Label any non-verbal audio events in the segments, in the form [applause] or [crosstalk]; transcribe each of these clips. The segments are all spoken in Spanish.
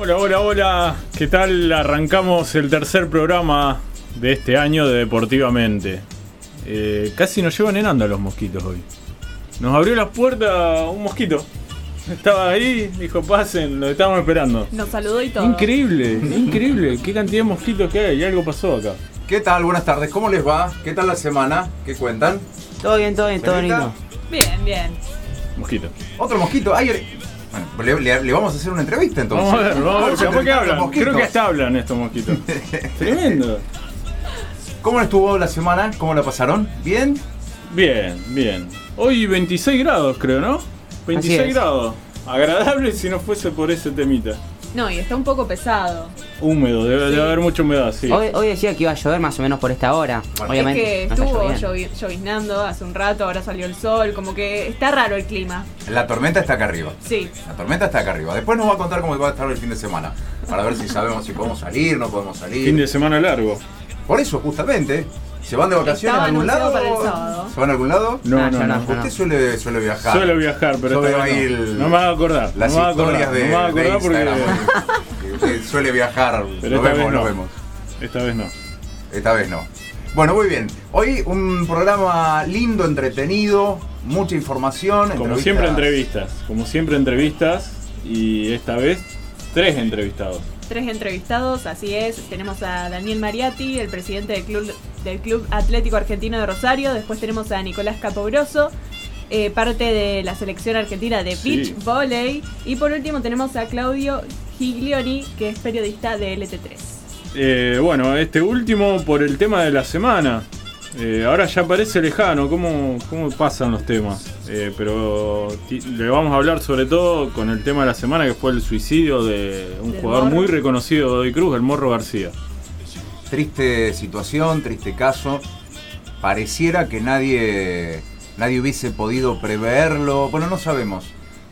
Hola, hola, hola. ¿Qué tal? Arrancamos el tercer programa de este año de Deportivamente. Eh, casi nos llevan en anda los mosquitos hoy. Nos abrió las puertas un mosquito. Estaba ahí, dijo pasen, lo estábamos esperando. Nos saludó y todo. Increíble, increíble. Qué cantidad de mosquitos que hay. Y algo pasó acá. ¿Qué tal? Buenas tardes. ¿Cómo les va? ¿Qué tal la semana? ¿Qué cuentan? Todo bien, todo bien, todo ¿Señorita? lindo. Bien, bien. Mosquito. Otro mosquito. Ay, bueno, [laughs] le, le- le vamos a hacer una entrevista entonces. Vamos a ver, vamos a ver. Vamos a ¿Capaz que entrevistar a hablan? Creo que hasta hablan estos mosquitos. [laughs] Tremendo. ¿Cómo estuvo la semana? ¿Cómo la pasaron? ¿Bien? Bien, bien. Hoy 26 grados, creo, ¿no? 26 es. grados. Agradable si no fuese por ese temita. No, y está un poco pesado. Húmedo, debe, Sí. debe haber mucha humedad, sí. Hoy, hoy decía que iba a llover más o menos por esta hora. Bueno. Obviamente. es que no está estuvo llovi- lloviznando hace un rato, ahora salió el sol, como que está raro el clima. La tormenta está acá arriba. Sí. La tormenta está acá arriba. Después nos va a contar cómo va a estar el fin de semana. Para ver si sabemos si podemos salir, no podemos salir. Fin de semana largo. Por eso, justamente. ¿Se van de vacaciones a algún lado? para el sábado. ¿Se van a algún lado? No, Ah, no, no. Usted suele, suele viajar. Suelo viajar, pero ahí no. el- no me va a acordar. Las no me va a acordar, historias de, no me va a acordar porque [laughs] usted suele viajar. Pero esta vemos, vez lo no. vemos. esta vez no. Esta vez no. Bueno, muy bien. Hoy un programa lindo, entretenido, mucha información. Como entrevistas- siempre entrevistas, como siempre entrevistas y esta vez tres entrevistados. Tres entrevistados, así es. Tenemos a Daniel Mariatti, el presidente del Club, del Club Atlético Argentino de Rosario. Después tenemos a Nicolás Capogroso, eh, parte de la selección argentina de Sí. beach volley. Y por último tenemos a Claudio Giglioni, que es periodista de LT3. Eh, bueno, este último por el tema de la semana. Eh, ahora ya parece lejano, ¿cómo, cómo pasan los temas? Eh, pero le vamos a hablar sobre todo con el tema de la semana que fue el suicidio de un jugador Morro. muy reconocido de Hoy Cruz, el Morro García. Triste situación, triste caso. Pareciera que nadie, nadie hubiese podido preverlo. Bueno, no sabemos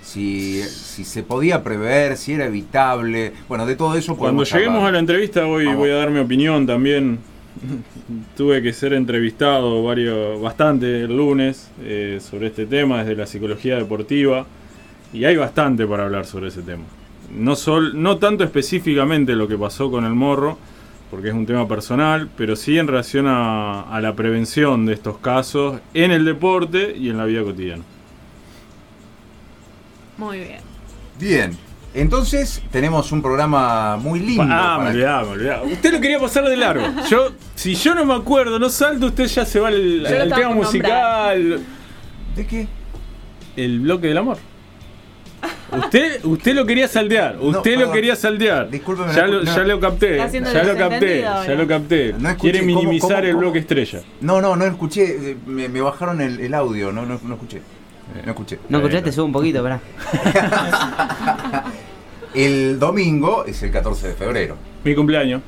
si, si se podía prever, si era evitable. Bueno, de todo eso Cuando lleguemos a la entrevista voy, Vamos. voy a dar mi opinión también. [laughs] Tuve que ser entrevistado varios, bastante el lunes eh, sobre este tema desde la psicología deportiva y hay bastante para hablar sobre ese tema. No, sol, no tanto específicamente lo que pasó con el morro, porque es un tema personal, pero sí en relación a, a la prevención de estos casos en el deporte y en la vida cotidiana. Muy bien. Bien, entonces tenemos un programa muy lindo. Ah, me olvidaba, me olvidaba. Usted lo quería pasar de largo. [laughs] Yo, si yo no me acuerdo, no salto, usted ya se va al, tema musical. ¿De qué? El bloque del amor. Usted, usted lo quería saltear, usted lo quería saltear. Discúlpeme, ya, lo, no. ya lo capté, ya lo capté, ya lo capté. No escuché, Quiere ¿cómo, minimizar cómo, el cómo? bloque estrella. No, no, no escuché. eh, Me, me bajaron el, el audio, no, no, no escuché. No escuché. No escuché, te subo un poquito, pará. [laughs] El domingo es el 14 de febrero Mi cumpleaños.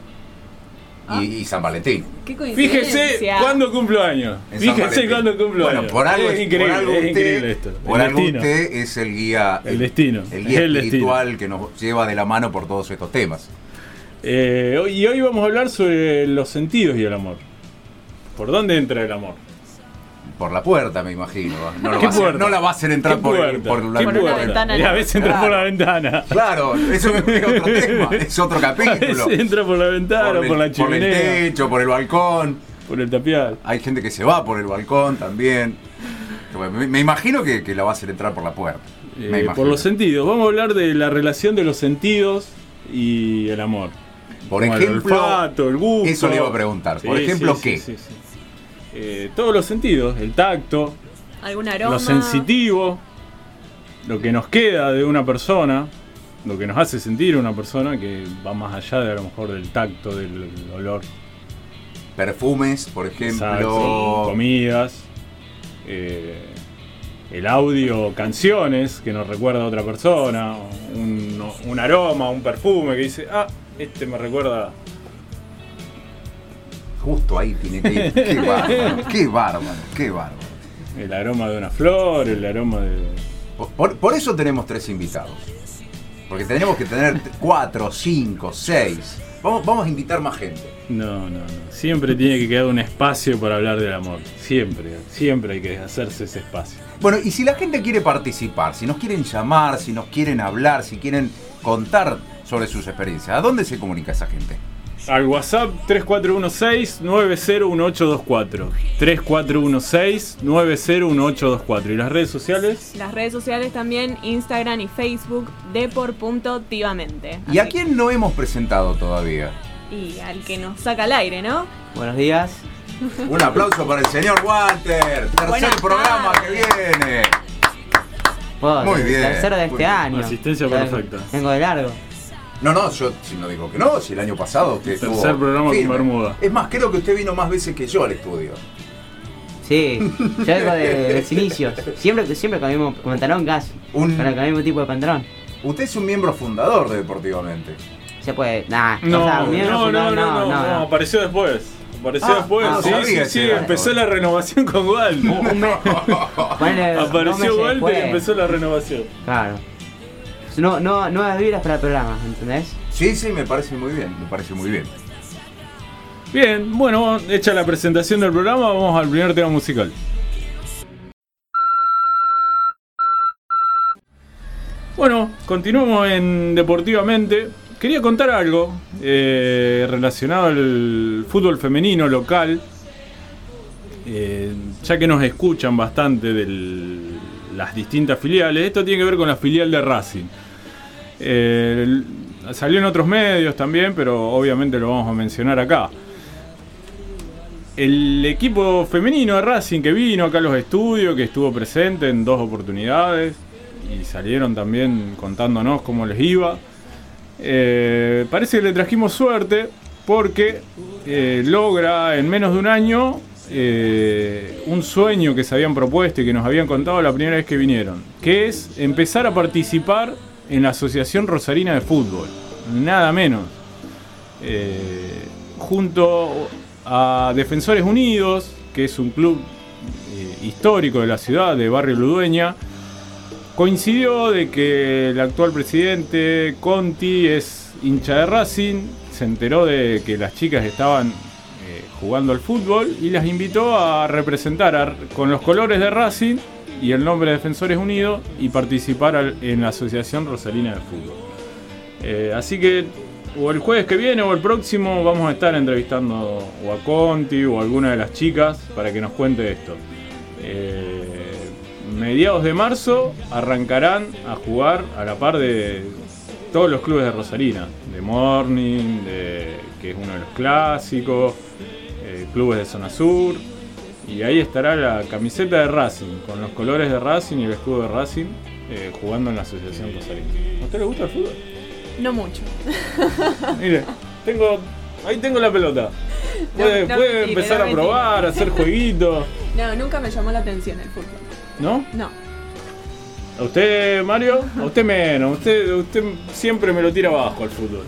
Ah. y, y San Valentín. Qué. Fíjese cuándo cumplo años. En San Fíjese Valentín. cuándo cumplo Bueno, años. por algo, es es- increíble, por algo es increíble esto. Por el algo usted es el guía, El destino, el guía el espiritual que nos lleva de la mano por todos estos temas. Eh, y hoy vamos a hablar sobre los sentidos y el amor. ¿Por dónde entra el amor? Por la puerta, me imagino. No, lo [laughs] ¿Qué va a hacer- no la va a hacer entrar ¿Qué por, la ¿Qué Por una puerta? ventana, Y [laughs] a veces entra por la ventana. Claro, eso es otro tema, es otro A capítulo. veces entra por la ventana, por, el, la por el chimenea, techo, por el balcón. por el tapial. Hay gente que se va por el balcón también. Me, me imagino que, que la va a hacer entrar por la puerta. Me Eh, por los sentidos. Vamos a hablar de la relación de los sentidos y el amor. Por Como ejemplo, el olfato, el gusto. eso le iba a preguntar. Por ejemplo, sí, ¿qué? sí, sí, sí. Eh, todos los sentidos, el tacto, Algún aroma. lo sensitivo, lo que nos queda de una persona, lo que nos hace sentir una persona que va más allá de a lo mejor del tacto, del olor, perfumes, por ejemplo. Exacto, comidas, eh, el audio, canciones que nos recuerda a otra persona, un, un aroma, un perfume que dice, ah, este me recuerda. Justo ahí tiene que ir. [laughs] Qué bárbaro, qué bárbaro, qué bárbaro. El aroma de una flor, el aroma de. Por- Por, eso tenemos tres invitados. Porque tenemos que tener cuatro, cinco, seis. Vamos, vamos a invitar más gente. No, no, no. Siempre tiene que quedar un espacio para hablar del amor. Siempre, siempre hay que hacerse ese espacio. Bueno, y si la gente quiere participar, si nos quieren llamar, si nos quieren hablar, si quieren contar sobre sus experiencias. ¿A dónde se comunica esa gente? Al WhatsApp 3416-901824. 3416-901824. ¿Y las redes sociales? Las redes sociales también, Instagram y Facebook, depor.tivamente. ¿Y a quién no hemos presentado todavía? Y al que nos saca al aire, ¿no? Buenos días. Un aplauso para el señor Walter. Tercer Buenas programa que viene. Muy bien, Tercero de muy este bien. año. Asistencia perfecta. Vengo de largo. No, no, yo si no digo que no, si el año pasado usted Tercer estuvo programa con firme. Bermuda. Es más, creo que usted vino más veces que yo al estudio. Sí, yo vengo de, de [laughs] los inicios. Siempre, siempre con el mismo pantalón casi. Un- Con el con el mismo tipo de pantalón. Usted es un miembro fundador de Deportivamente. Se puede. Nah, No, o sea, no, un miembro no, no, fundador, no, no, apareció después. Apareció Ah, después. ah, no sí, sí, sí, empezó la renovación con Walt. Un, un mes. [laughs] ponele dos Apareció Walter y empezó la renovación. Claro. No, no, nuevas vibras para el programa, ¿entendés? Sí, sí, me parece muy bien, me parece muy bien. Bien, bueno, hecha la presentación del programa, vamos al primer tema musical. Bueno, continuamos en Deportivamente. Quería contar algo eh, relacionado al fútbol femenino local, eh, ya que nos escuchan bastante de las distintas filiales. Esto tiene que ver con la filial de Racing. Eh, salió en otros medios también, pero obviamente lo vamos a mencionar acá. El equipo femenino de Racing que vino acá a los estudios, que estuvo presente en dos oportunidades y salieron también contándonos cómo les iba. Eh, parece que le trajimos suerte porque eh, logra en menos de un año un sueño que se habían propuesto y que nos habían contado la primera vez que vinieron, que es empezar a participar en la Asociación Rosarina de Fútbol, nada menos. Eh, junto a Defensores Unidos, que es un club eh, histórico de la ciudad, de Barrio Ludueña, coincidió de que el actual presidente Conti es hincha de Racing, se enteró de que las chicas estaban eh, jugando al fútbol y las invitó a representar con los colores de Racing y el nombre de Defensores Unidos y participar en la Asociación Rosalina de Fútbol. Eh, así que o el jueves que viene o el próximo vamos a estar entrevistando o a Conti o alguna de las chicas para que nos cuente esto. Eh, mediados de marzo arrancarán a jugar a la par de todos los clubes de Rosarina, de Morning, que es uno de los clásicos, eh, clubes de zona sur, y ahí estará la camiseta de Racing, con los colores de Racing y el escudo de Racing, eh, jugando en la Asociación Rosarina. ¿A usted le gusta el fútbol? No mucho. [laughs] Mire, tengo, ahí tengo la pelota. Puede, No, no, puede mentira, empezar no, a probar, a hacer jueguitos, [laughs] No, nunca me llamó la atención el fútbol. ¿no? No. ¿A usted, Mario? A usted menos. Usted, usted siempre me lo tira abajo al fútbol.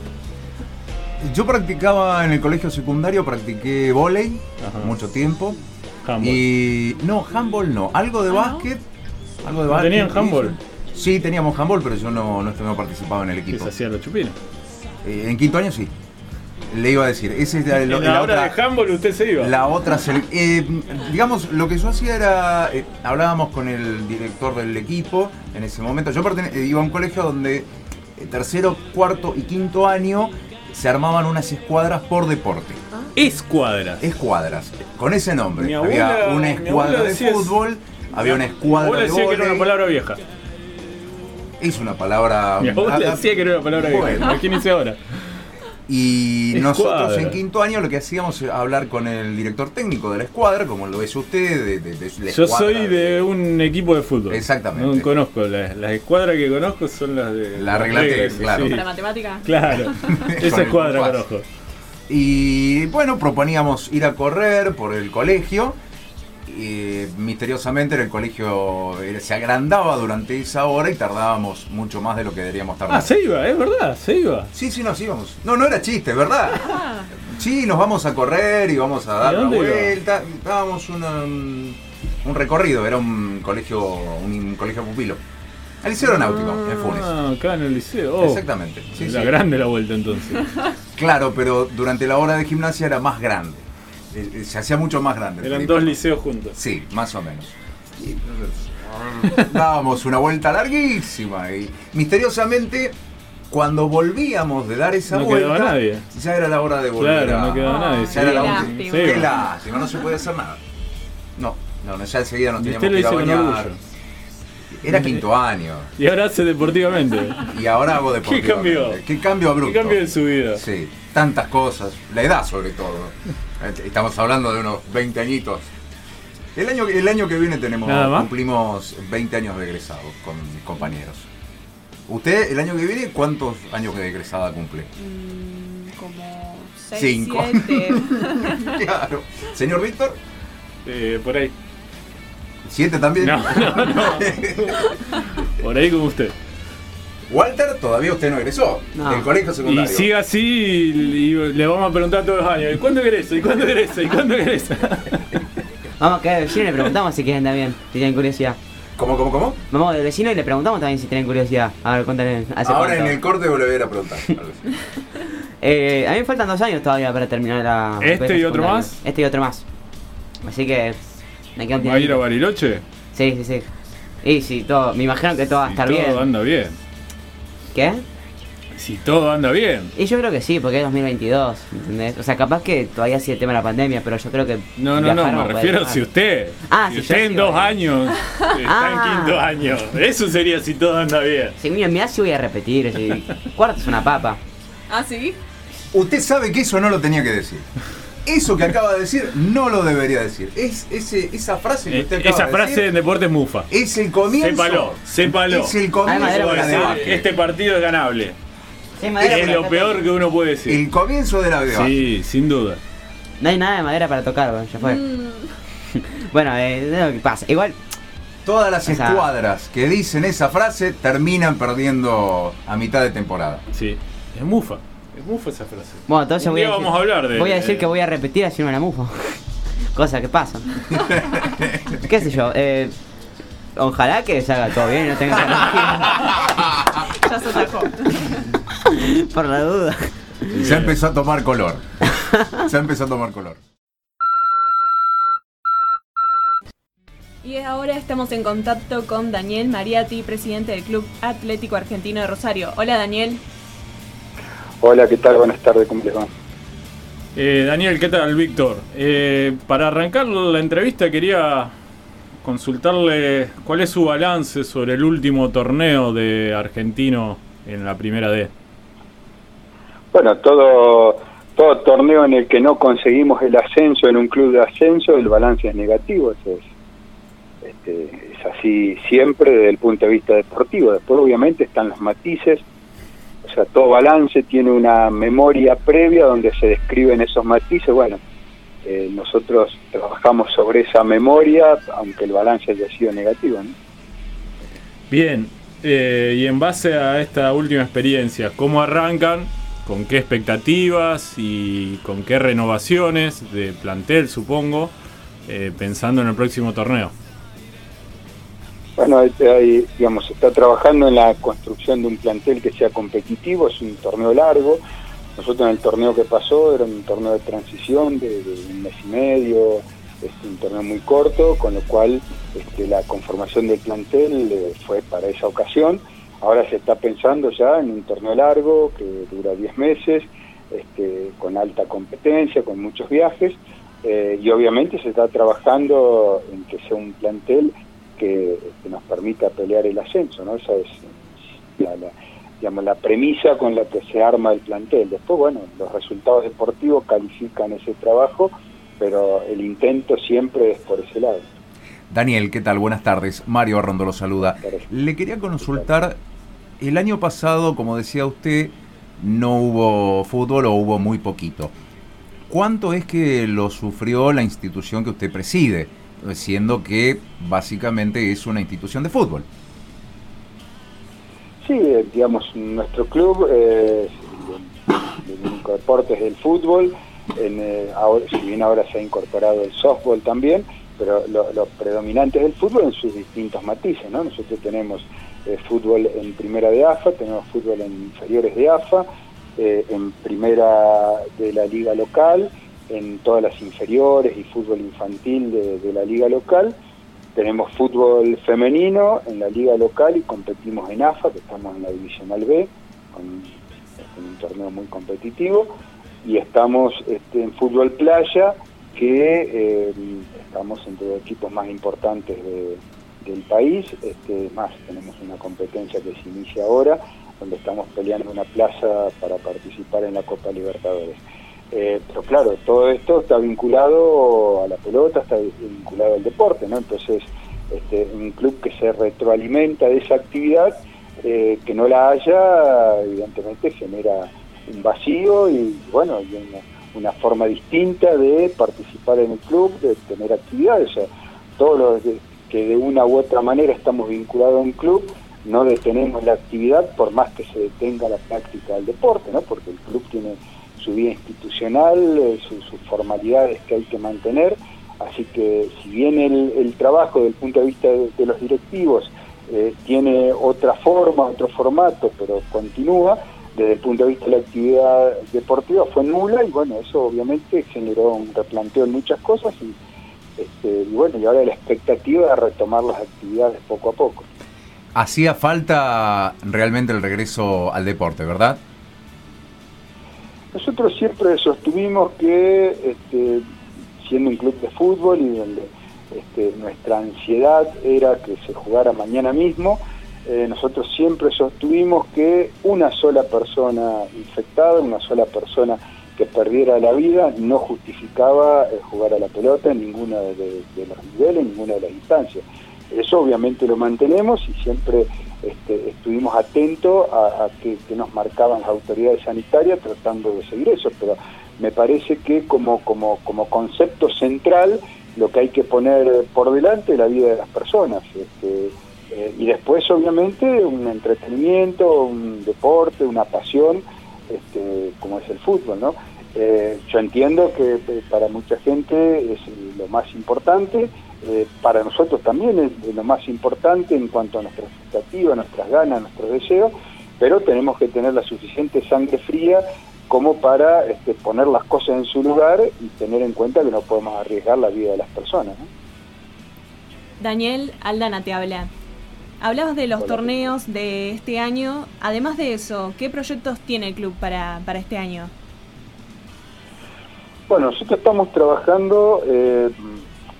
Yo practicaba en el colegio secundario, practiqué volei mucho tiempo. Handball. Y no, handball no, algo de Ah, ¿no? básquet. Algo de ¿No básquet. tenían handball? Sí, teníamos handball, pero yo no, no, no participaba en el ¿Qué equipo. se hacía los chupinos? Eh, en quinto año sí. Le iba a decir, ese es la, En la la hora otra, de handball usted se iba. la otra eh, digamos, lo que yo hacía era, eh, hablábamos con el director del equipo en ese momento. Yo eh, iba a un colegio donde eh, tercero, cuarto y quinto año se armaban unas escuadras por deporte. Escuadras. Escuadras, con ese nombre. Mi había una mi escuadra abuela de fútbol, había una Mi escuadra abuela de decía que era una palabra vieja. Es una palabra. Mi abuela decía que era una palabra vieja. Bueno. Imagínese ahora. Y Escuadra. nosotros en quinto año lo que hacíamos era hablar con el director técnico de la escuadra, como lo es usted, de, de- de la Yo escuadra soy de un equipo de fútbol. Exactamente. No conozco. Las, las escuadras que conozco son las de. La regla claro. sí. ¿Para matemática? Claro. [laughs] Esa escuadra conozco. Y bueno, proponíamos ir a correr por el colegio. Y misteriosamente en el colegio se agrandaba durante esa hora y tardábamos mucho más de lo que deberíamos tardar. Ah, se iba, es verdad, se iba. Sí, sí, nos íbamos. No, no era chiste, ¿verdad? Sí, nos vamos a correr y vamos a dar ¿Y la dónde iba? vuelta. Dábamos una- un, un recorrido, era un colegio, un, colegio pupilo. El liceo aeronáutico, en Funes. Ah, acá en el liceo. Oh, Exactamente. Sí, era sí. grande la vuelta entonces. [laughs] Claro, pero durante la hora de gimnasia era más grande. Eh, eh, Se hacía mucho más grande. Eran dos liceos juntos. Sí, más o menos. Y, [laughs] dábamos una vuelta larguísima y misteriosamente cuando volvíamos de dar esa No vuelta, quedaba nadie. ya era la hora de volver. Claro, a- no quedaba nadie. ya era la lástima. Qué lástima, no se puede hacer nada. No, no, ya enseguida nos teníamos que ir a bañar. Era quinto año. Y ahora hace deportivamente. Y ahora hago deportivo. cambió? ¿Qué cambio abrupto? ¿Qué cambio en su vida? Sí, tantas cosas. La edad sobre todo. Estamos hablando de unos 20 añitos. El año, el año que viene tenemos, cumplimos 20 años de egresado con mis compañeros. ¿Usted el año que viene cuántos años de egresada cumple? Mm, como 6, Cinco. 7. [laughs] Claro. Señor Víctor, Eh, por ahí. ¿Siete también? No, no, no. [laughs] Por ahí como usted. Walter, todavía usted no egresó No. del colegio Y secundario. siga así y, y le vamos a preguntar todos los años. ¿Y cuándo egresa? ¿Y cuándo egresa? ¿Y cuándo egresa? [laughs] Vamos a quedar de vecino y le preguntamos si quieren también, si tienen curiosidad. ¿Cómo, cómo, cómo? Vamos del vecino y le preguntamos también si tienen curiosidad. A ver, cuéntale. ¿hace Ahora cuánto? en el corte volveré a preguntar. [laughs] Eh, a mí me faltan dos años todavía para terminar la. ¿Este y otro más? Este y otro más. Así que. Me queda un ¿Va a ir a. Bariloche? Sí, sí, sí. Y sí, todo. Me imagino que todo va a Si estar todo bien. anda bien. ¿Qué? Si todo anda bien. Y yo creo que sí, porque es 2022, ¿entendés? O sea, capaz que todavía sigue el tema de la pandemia, pero yo creo que. No, no, no, me a refiero poder si usted. Ah, si si usted yo en dos años [laughs] está Ah. en quinto año. Eso sería si todo anda bien. Sí, mira, mirá si voy a repetir. Si... Cuarto es una papa. ¿Ah, sí? Usted sabe que eso no lo tenía que decir. Eso que acaba de decir no lo debería decir. Es ese, esa frase que Eh, usted acaba Esa de frase decir en deportes mufa. es el comienzo. Sépalo, sépalo. Es el comienzo de la debate. Este partido es ganable. Es lo peor que uno puede decir. El comienzo de la debate. Sí, sin duda. No hay nada de madera para tocar, bueno, ya fue. Mm, [laughs] Bueno, eh, es lo que pasa. Igual, Todas las O sea- escuadras que dicen esa frase terminan perdiendo a mitad de temporada. Sí. Es mufa. Es mufa esa frase. bueno, entonces Un voy a decir, vamos a hablar de- Voy a decir de- que voy a repetir así la mufo. Cosa que pasa. [laughs] ¿Qué sé yo? Eh, ojalá que se haga todo bien y no tenga [laughs] ya se atajó. [laughs] Por la duda. Ya empezó a tomar color. Ya empezó a tomar color. Y ahora estamos en contacto con Daniel Mariati, presidente del Club Atlético Argentino de Rosario. Hola Daniel. Hola, ¿qué tal? Buenas tardes, ¿cómo les va? Eh, Daniel, ¿qué tal, Víctor? Eh, para arrancar la entrevista quería consultarle cuál es su balance sobre el último torneo de Argentino en la primera D. Bueno, todo, todo torneo en el que no conseguimos el ascenso en un club de ascenso, el balance es negativo, eso es, este, es así siempre desde el punto de vista deportivo. Después obviamente están los matices, o sea, todo balance tiene una memoria previa donde se describen esos matices. Bueno, eh, nosotros trabajamos sobre esa memoria, aunque el balance haya sido negativo. Bien, eh, y en base a esta última experiencia, ¿cómo arrancan? ¿Con qué expectativas y con qué renovaciones de plantel, supongo, eh, pensando en el próximo torneo? Bueno, hay, hay, digamos, se está trabajando en la construcción de un plantel que sea competitivo, es un torneo largo. Nosotros en el torneo que pasó era un torneo de transición de, un mes y medio, es un torneo muy corto, con lo cual este, la conformación del plantel eh, fue para esa ocasión. Ahora se está pensando ya en un torneo largo que dura 10 meses, este, con alta competencia, con muchos viajes, eh, y obviamente se está trabajando en que sea un plantel que, que nos permita pelear el ascenso, ¿no? Esa es la, la- digamos, la premisa con la que se arma el plantel. Después, bueno, los resultados deportivos califican ese trabajo, pero el intento siempre es por ese lado. Daniel, ¿qué tal? Buenas tardes. Mario Arrondo lo saluda. Le quería consultar, el año pasado, como decía usted, no hubo fútbol o hubo muy poquito. ¿Cuánto es que lo sufrió la institución que usted preside? Siendo que básicamente es una institución de fútbol. Sí, eh, digamos, nuestro club, eh, el único deporte es el fútbol, en, eh, ahora, si bien ahora se ha incorporado el softball también, pero lo, lo predominante es fútbol en sus distintos matices, ¿no? Nosotros tenemos eh, fútbol en primera de AFA, tenemos fútbol en inferiores de AFA, eh, en primera de la liga local, en todas las inferiores y fútbol infantil de, la liga local, tenemos fútbol femenino en la liga local y competimos en AFA, que estamos en la divisional B. con un torneo muy competitivo y estamos este, en fútbol playa que eh, estamos entre los equipos más importantes del país, este, más tenemos una competencia que se inicia ahora, donde estamos peleando una plaza para participar en la Copa Libertadores. Eh, pero claro, todo esto está vinculado a la pelota, está vinculado al deporte, ¿no? Entonces, este, un club que se retroalimenta de esa actividad, eh, que no la haya, evidentemente genera un vacío y bueno, y una, forma distinta de participar en el club, de tener actividades. O sea, todos los que de una u otra manera estamos vinculados a un club, no detenemos la actividad por más que se detenga la práctica del deporte, ¿no? porque el club tiene su vida institucional, eh, sus formalidades que hay que mantener, así que si bien el, trabajo desde el punto de vista de, los directivos eh, tiene otra forma, otro formato, pero continúa, desde el punto de vista de la actividad deportiva fue nula y bueno, eso obviamente generó un replanteo en muchas cosas y, este, y bueno, y ahora la expectativa de retomar las actividades poco a poco. Hacía falta realmente el regreso al deporte, ¿verdad? Nosotros siempre sostuvimos que, este, siendo un club de fútbol y donde este, nuestra ansiedad era que se jugara mañana mismo, eh, nosotros siempre sostuvimos que una sola persona infectada, una sola persona que perdiera la vida, no justificaba eh, jugar a la pelota en ninguno de, los niveles, en ninguna de las instancias. Eso obviamente lo mantenemos y siempre este, estuvimos atentos a, que, nos marcaban las autoridades sanitarias tratando de seguir eso, pero me parece que como, como, como concepto central lo que hay que poner por delante es la vida de las personas. Este, eh, y después, obviamente, un entretenimiento, un deporte, una pasión, este, como es el fútbol, ¿no? Eh, yo entiendo que eh, para mucha gente es lo más importante, para nosotros también es lo más importante en cuanto a nuestra expectativa, nuestras ganas, nuestros deseos, pero tenemos que tener la suficiente sangre fría como para este, poner las cosas en su lugar y tener en cuenta que no podemos arriesgar la vida de las personas. Daniel Aldana te habla. Hablabas de los torneos de este año. Además de eso, ¿qué proyectos tiene el club para, para este año? Bueno, nosotros estamos trabajando, eh,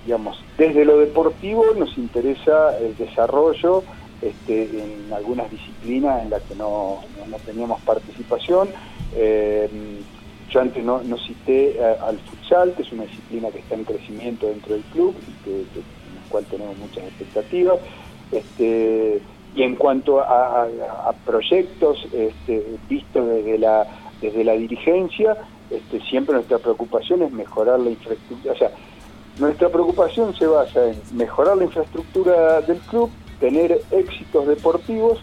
digamos, desde lo deportivo nos interesa el desarrollo este, en algunas disciplinas en las que no, teníamos participación. Eh, yo antes no, cité eh, al futsal, que es una disciplina que está en crecimiento dentro del club y que, en la cual tenemos muchas expectativas. Este, y en cuanto a, proyectos este, vistos desde la, desde la dirigencia, este, siempre nuestra preocupación es mejorar la infraestructura. Nuestra preocupación se basa en mejorar la infraestructura del club, tener éxitos deportivos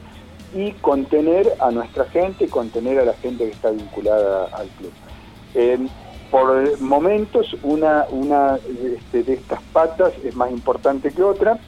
y contener a nuestra gente, contener a la gente que está vinculada al club. por momentos, una, una este, de estas patas es más importante que otra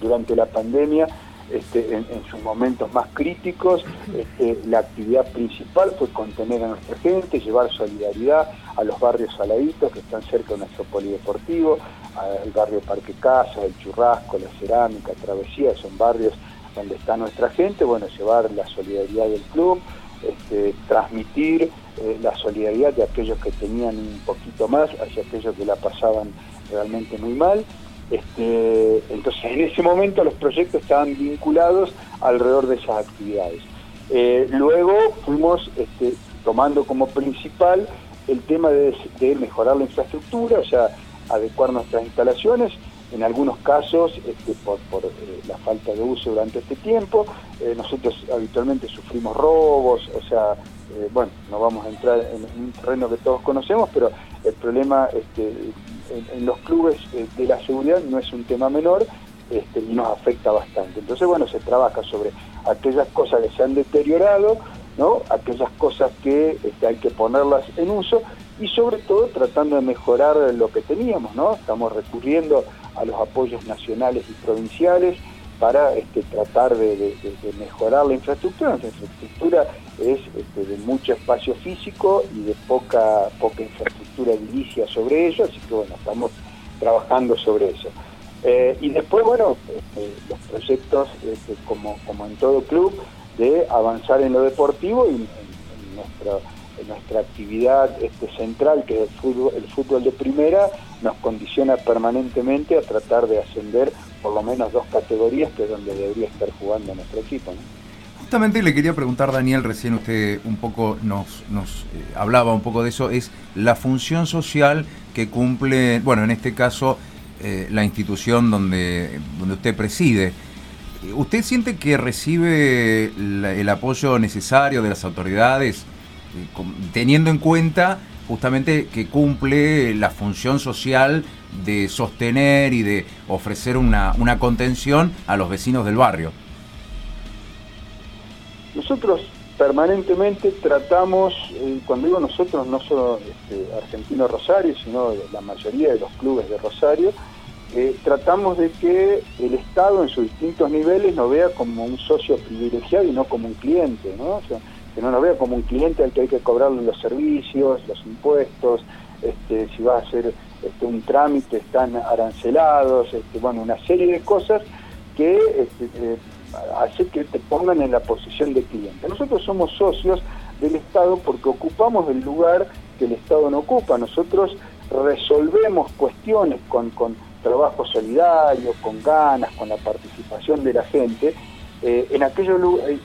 durante la pandemia, este, en, sus momentos más críticos, este, la actividad principal fue contener a nuestra gente, llevar solidaridad a los barrios saladitos que están cerca de nuestro polideportivo, al barrio Parque Casa, el Churrasco, la Cerámica, Travesía, son barrios donde está nuestra gente, bueno, llevar la solidaridad del club, este, transmitir eh, la solidaridad de aquellos que tenían un poquito más hacia aquellos que la pasaban realmente muy mal este, entonces, en ese momento los proyectos estaban vinculados alrededor de esas actividades. Eh, luego fuimos este, tomando como principal el tema de, mejorar la infraestructura, o sea, adecuar nuestras instalaciones, en algunos casos este, por, eh, la falta de uso durante este tiempo. Eh, nosotros habitualmente sufrimos robos, o sea, bueno, no vamos a entrar en un terreno que todos conocemos, pero el problema este, en, los clubes eh, de la seguridad no es un tema menor este, y nos afecta bastante. Entonces, bueno, se trabaja sobre aquellas cosas que se han deteriorado, ¿no? aquellas cosas que hay que ponerlas en uso y sobre todo tratando de mejorar lo que teníamos. ¿no? Estamos recurriendo a los apoyos nacionales y provinciales para este, tratar de, mejorar la infraestructura. La infraestructura es este, de mucho espacio físico y de poca, poca infraestructura edilicia sobre ello, así que bueno, estamos trabajando sobre eso. Eh, y después, bueno, este, los proyectos, como, como en todo club, de avanzar en lo deportivo y en, nuestra, nuestra actividad central, que es el fútbol de primera, nos condiciona permanentemente a tratar de ascender por lo menos dos categorías, que es donde debería estar jugando nuestro equipo. Justamente le quería preguntar, Daniel, recién usted un poco nos, nos eh, hablaba un poco de eso, es la función social que cumple, bueno, en este caso, eh, la institución donde, donde usted preside. ¿Usted siente que recibe el apoyo necesario de las autoridades, eh, teniendo en cuenta justamente que cumple la función social de sostener y de ofrecer una, una contención a los vecinos del barrio? Nosotros permanentemente tratamos, eh, cuando digo nosotros, no solo este, Argentino Rosario, sino la mayoría de los clubes de Rosario, eh, tratamos de que el Estado en sus distintos niveles nos vea como un socio privilegiado y no como un cliente, ¿no? Que no nos vea como un cliente al que hay que cobrarle los servicios, los impuestos, este, si va a hacer este, un trámite están arancelados, este, bueno, una serie de cosas que este, eh, hace que te pongan en la posición de cliente. Nosotros somos socios del Estado porque ocupamos el lugar que el Estado no ocupa. Nosotros resolvemos cuestiones con, con trabajo solidario, con ganas, con la participación de la gente, eh, en, aquellos,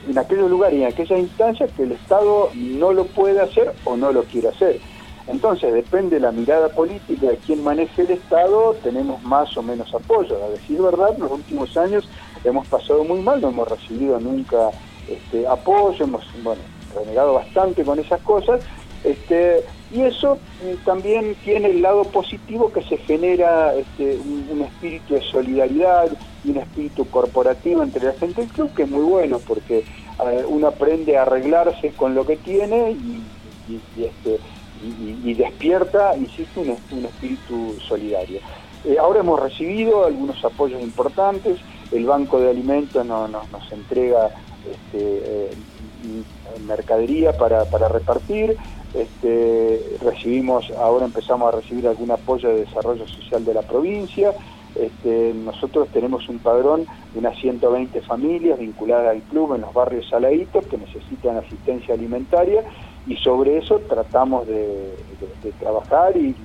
en aquellos lugares y en aquellas instancias que el Estado no lo puede hacer o no lo quiere hacer. Entonces, depende de la mirada política de quien maneje el Estado, tenemos más o menos apoyo. A decir verdad, los últimos años hemos pasado muy mal, no hemos recibido nunca este, apoyo, hemos bueno, renegado bastante con esas cosas, este, y eso eh, también tiene el lado positivo que se genera este, un, espíritu de solidaridad y un espíritu corporativo entre la gente del club que es muy bueno porque eh, uno aprende a arreglarse con lo que tiene y, este, despierta, insisto, un, espíritu solidario. Eh, ahora hemos recibido algunos apoyos importantes, el Banco de Alimentos nos entrega este, mercadería para repartir, este, recibimos, ahora empezamos a recibir algún apoyo de desarrollo social de la provincia. Este, nosotros tenemos un padrón de unas 120 familias vinculadas al club en los barrios saladitos que necesitan asistencia alimentaria y sobre eso tratamos de, trabajar y,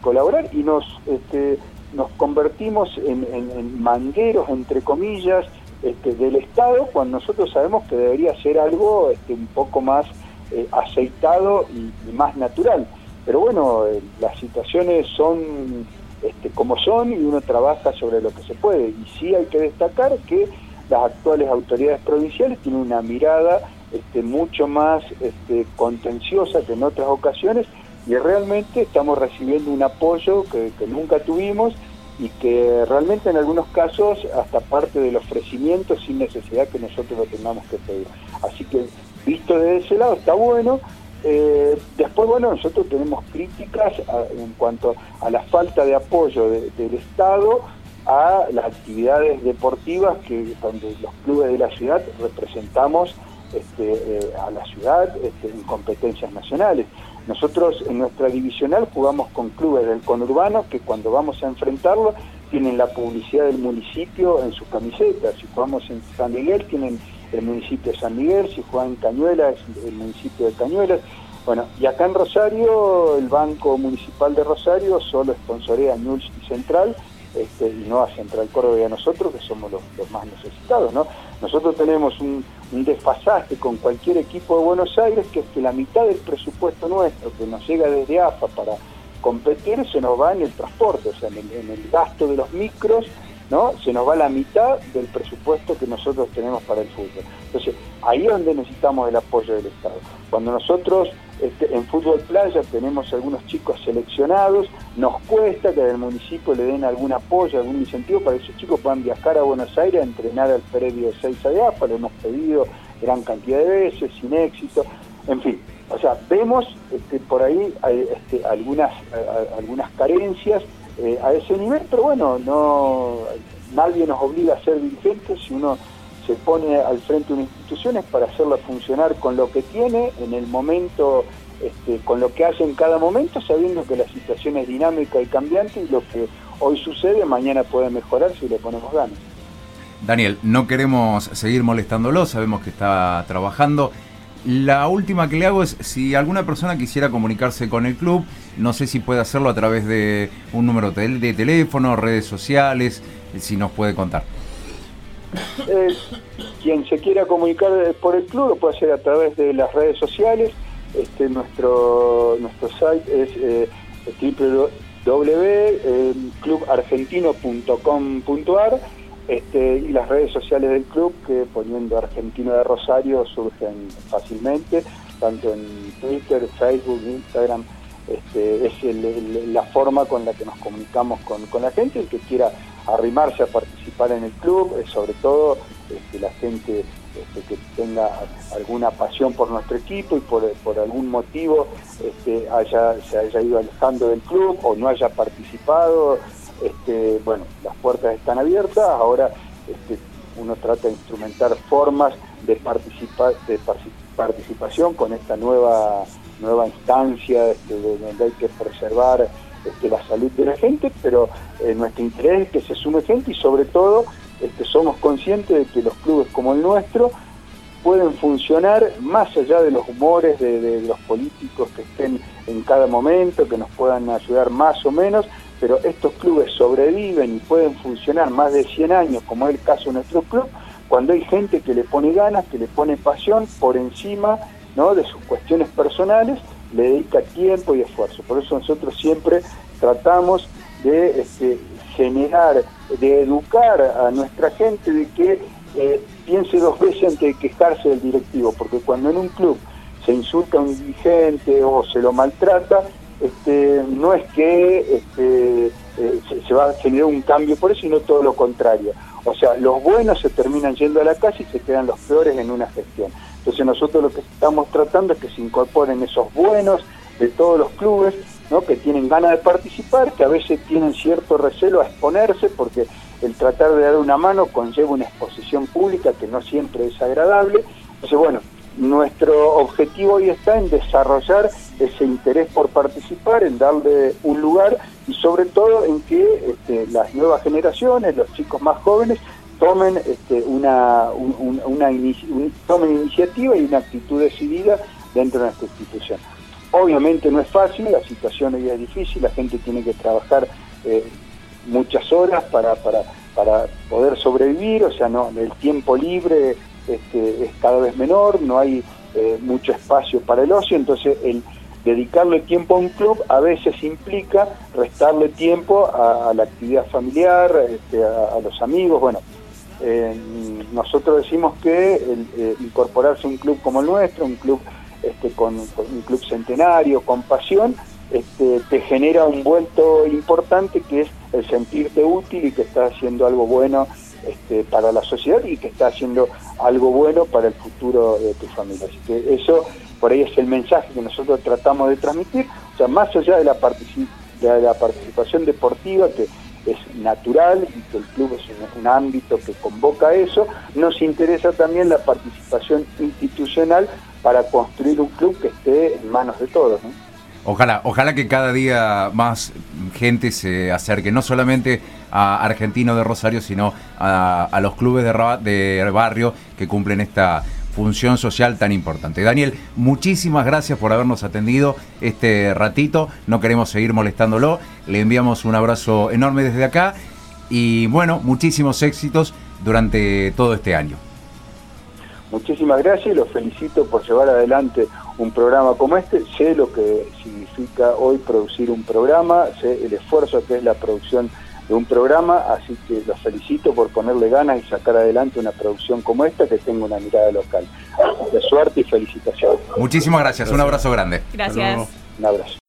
colaborar y nos, este, nos convertimos en, mangueros, entre comillas, este, del Estado cuando nosotros sabemos que debería ser algo un poco más eh, aceitado y, más natural. Pero bueno, eh, las situaciones son este, como son y uno trabaja sobre lo que se puede. Y sí hay que destacar que las actuales autoridades provinciales tienen una mirada este, mucho más este, contenciosa que en otras ocasiones y realmente estamos recibiendo un apoyo que, que, nunca tuvimos y que realmente en algunos casos hasta parte del ofrecimiento sin necesidad que nosotros lo tengamos que pedir. Así que visto de ese lado está bueno. Eh, después, bueno, nosotros tenemos críticas en cuanto a la falta de apoyo del Estado a las actividades deportivas que donde los clubes de la ciudad representamos este, eh, a la ciudad este, en competencias nacionales. Nosotros en nuestra divisional jugamos con clubes del conurbano que cuando vamos a enfrentarlo tienen la publicidad del municipio en sus camisetas. Si jugamos en San Miguel tienen el municipio de San Miguel, si juega en Cañuelas, el municipio de Cañuelas. Bueno, y acá en Rosario, el Banco Municipal de Rosario solo sponsorea News y Central, este, y no a Central Córdoba y a nosotros, que somos los, más necesitados, ¿no? Nosotros tenemos un, desfasaje con cualquier equipo de Buenos Aires, que es que la mitad del presupuesto nuestro, que nos llega desde AFA para competir, se nos va en el transporte, o sea, en el gasto de los micros ¿no? Se nos va la mitad del presupuesto que nosotros tenemos para el fútbol. Entonces, ahí es donde necesitamos el apoyo del Estado. Cuando nosotros este, en fútbol playa tenemos algunos chicos seleccionados, nos cuesta que del municipio le den algún apoyo, algún incentivo para que esos chicos puedan viajar a Buenos Aires a entrenar al previo de 6 de AFA, lo hemos pedido gran cantidad de veces, sin éxito, en fin. O sea, vemos este, por ahí este, algunas, algunas carencias eh, a ese nivel, pero bueno, no nadie nos obliga a ser dirigentes si uno se pone al frente de una institución es para hacerla funcionar con lo que tiene en el momento, este, con lo que hace en cada momento, sabiendo que la situación es dinámica y cambiante y lo que hoy sucede mañana puede mejorar si le ponemos ganas. Daniel, no queremos seguir molestándolo, sabemos que está trabajando. La última que le hago es si alguna persona quisiera comunicarse con el club, no sé si puede hacerlo a través de un número de teléfono, redes sociales, si nos puede contar. Eh, quien se quiera comunicar por el club lo puede hacer a través de las redes sociales. Este, nuestro, nuestro site es eh, www.clubargentino.com.ar este, y las redes sociales del club que poniendo Argentino de Rosario surgen fácilmente, tanto en Twitter, Facebook, Instagram. Este, es la forma con la que nos comunicamos con, la gente, el que quiera arrimarse a participar en el club, sobre todo este, la gente este, que tenga alguna pasión por nuestro equipo y por, algún motivo este, haya, se haya ido alejando del club o no haya participado este, bueno, las puertas están abiertas, ahora este, uno trata de instrumentar formas de, participar, de participación con esta nueva, nueva instancia este, donde hay que preservar este, la salud de la gente, pero eh, nuestro interés es que se sume gente y sobre todo somos conscientes de que los clubes como el nuestro pueden funcionar más allá de los humores de los políticos que estén en cada momento, que nos puedan ayudar más o menos, pero estos clubes sobreviven y pueden funcionar más de 100 años, como es el caso de nuestro club, cuando hay gente que le pone ganas, que le pone pasión por encima ¿no? de sus cuestiones personales, le dedica tiempo y esfuerzo. Por eso nosotros siempre tratamos de este, generar, de educar a nuestra gente de que eh, piense dos veces antes de quejarse del directivo, porque cuando en un club se insulta a un dirigente o se lo maltrata, este, no es que este, eh, se, va a generar un cambio por eso, sino todo lo contrario. O sea, los buenos se terminan yendo a la casa y se quedan los peores en una gestión. Entonces nosotros lo que estamos tratando es que se incorporen esos buenos de todos los clubes, ¿no? que tienen ganas de participar, que a veces tienen cierto recelo a exponerse, porque el tratar de dar una mano conlleva una exposición pública que no siempre es agradable. Entonces, bueno, nuestro objetivo hoy está en desarrollar ese interés por participar, en darle un lugar y sobre todo en que este, las nuevas generaciones, los chicos más jóvenes, tomen este, una, tomen iniciativa y una actitud decidida dentro de nuestra institución. Obviamente no es fácil, la situación hoy es difícil, la gente tiene que trabajar eh, muchas horas para, para, para poder sobrevivir, o sea, no el tiempo libre este, es cada vez menor, no hay eh, mucho espacio para el ocio, entonces el dedicarle tiempo a un club a veces implica restarle tiempo a, la actividad familiar, este, a, los amigos, bueno. Eh, nosotros decimos que eh, incorporarse a un club como el nuestro, un club este, con, un club centenario, con pasión, este, te genera un vuelto importante que es el sentirte útil y que estás haciendo algo bueno este, para la sociedad y que está haciendo algo bueno para el futuro de tu familia. Así que eso por ahí es el mensaje que nosotros tratamos de transmitir, o sea, más allá de la, de la participación deportiva que es natural y que el club es un, ámbito que convoca eso, nos interesa también la participación institucional para construir un club que esté en manos de todos. Ojalá, ojalá que cada día más gente se acerque, no solamente a Argentino de Rosario, sino a, los clubes de, de barrio que cumplen esta función social tan importante. Daniel, muchísimas gracias por habernos atendido este ratito. No queremos seguir molestándolo. Le enviamos un abrazo enorme desde acá y bueno, muchísimos éxitos durante todo este año. Muchísimas gracias y los felicito por llevar adelante un programa como este. Sé lo que significa hoy producir un programa, sé el esfuerzo que es la producción de un programa, así que los felicito por ponerle ganas y sacar adelante una producción como esta que tenga una mirada local. De suerte y felicitaciones. Muchísimas gracias, un abrazo grande. Gracias. Un abrazo.